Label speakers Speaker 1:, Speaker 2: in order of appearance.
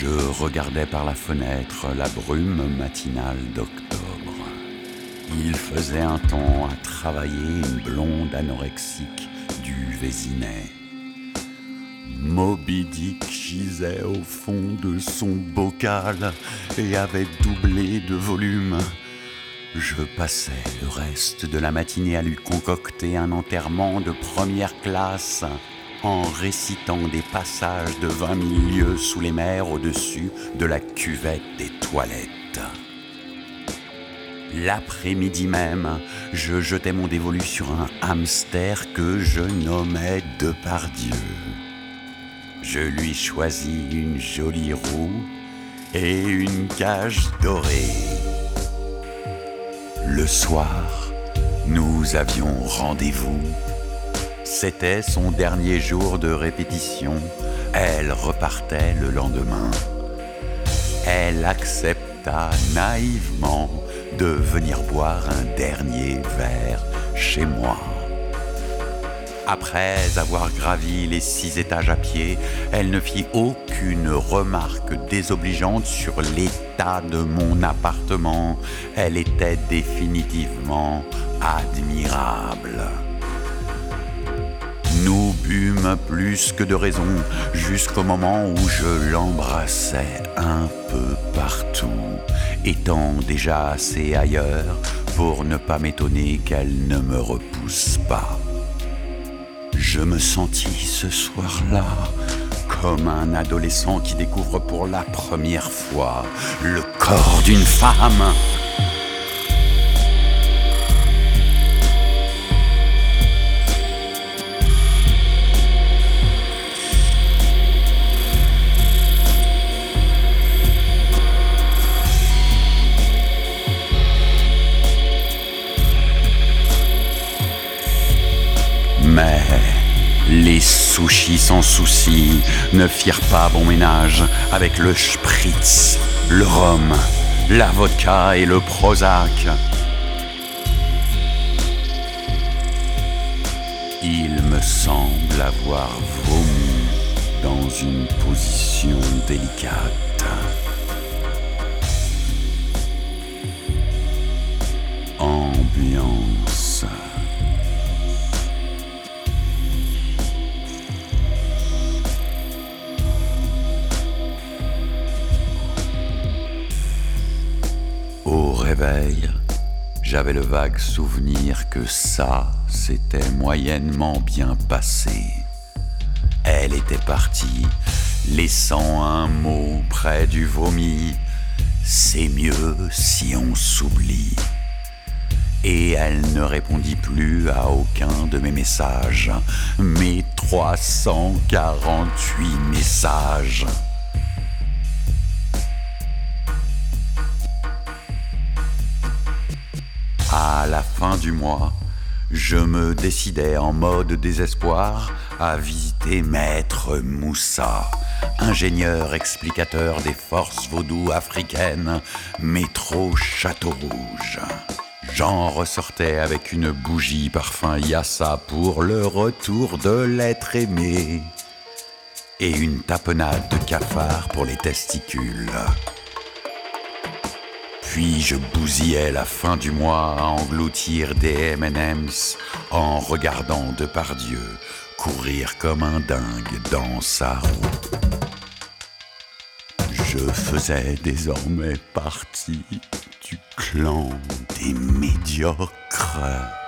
Speaker 1: Je regardais par la fenêtre la brume matinale d'octobre. Il faisait un temps à travailler une blonde anorexique du Vésinet. Moby Dick gisait au fond de son bocal et avait doublé de volume. Je passais le reste de la matinée à lui concocter un enterrement de première classe en récitant des passages de vingt mille lieues sous les mers au-dessus de la cuvette des toilettes. L'après-midi même, je jetais mon dévolu sur un hamster que je nommais Depardieu. Je lui choisis une jolie roue et une cage dorée. Le soir, nous avions rendez-vous. C'était son dernier jour de répétition. Elle repartait le lendemain. Elle accepta naïvement de venir boire un dernier verre chez moi. Après avoir gravi les six étages à pied, elle ne fit aucune remarque désobligeante sur l'état de mon appartement. Elle était définitivement admirable. Plus que de raison jusqu'au moment où je l'embrassais un peu partout, étant déjà assez ailleurs pour ne pas m'étonner qu'elle ne me repousse pas. Je me sentis ce soir-là comme un adolescent qui découvre pour la première fois le corps d'une femme. Mais les sushis sans souci ne firent pas bon ménage avec le spritz, le rhum, la vodka et le Prozac. Il me semble avoir vomi dans une position délicate. Ambiance. J'avais le vague souvenir que ça s'était moyennement bien passé. Elle était partie, laissant un mot près du vomi. C'est mieux si on s'oublie. Et elle ne répondit plus à aucun de mes messages, mes 348 messages. À la fin du mois, je me décidai en mode désespoir à visiter Maître Moussa, ingénieur explicateur des forces vaudou africaines, métro Château Rouge. J'en ressortais avec une bougie parfum Yassa pour le retour de l'être aimé et une tapenade de cafard pour les testicules. Puis je bousillais la fin du mois à engloutir des M&M's en regardant Depardieu courir comme un dingue dans sa roue? Je faisais désormais partie du clan des médiocres.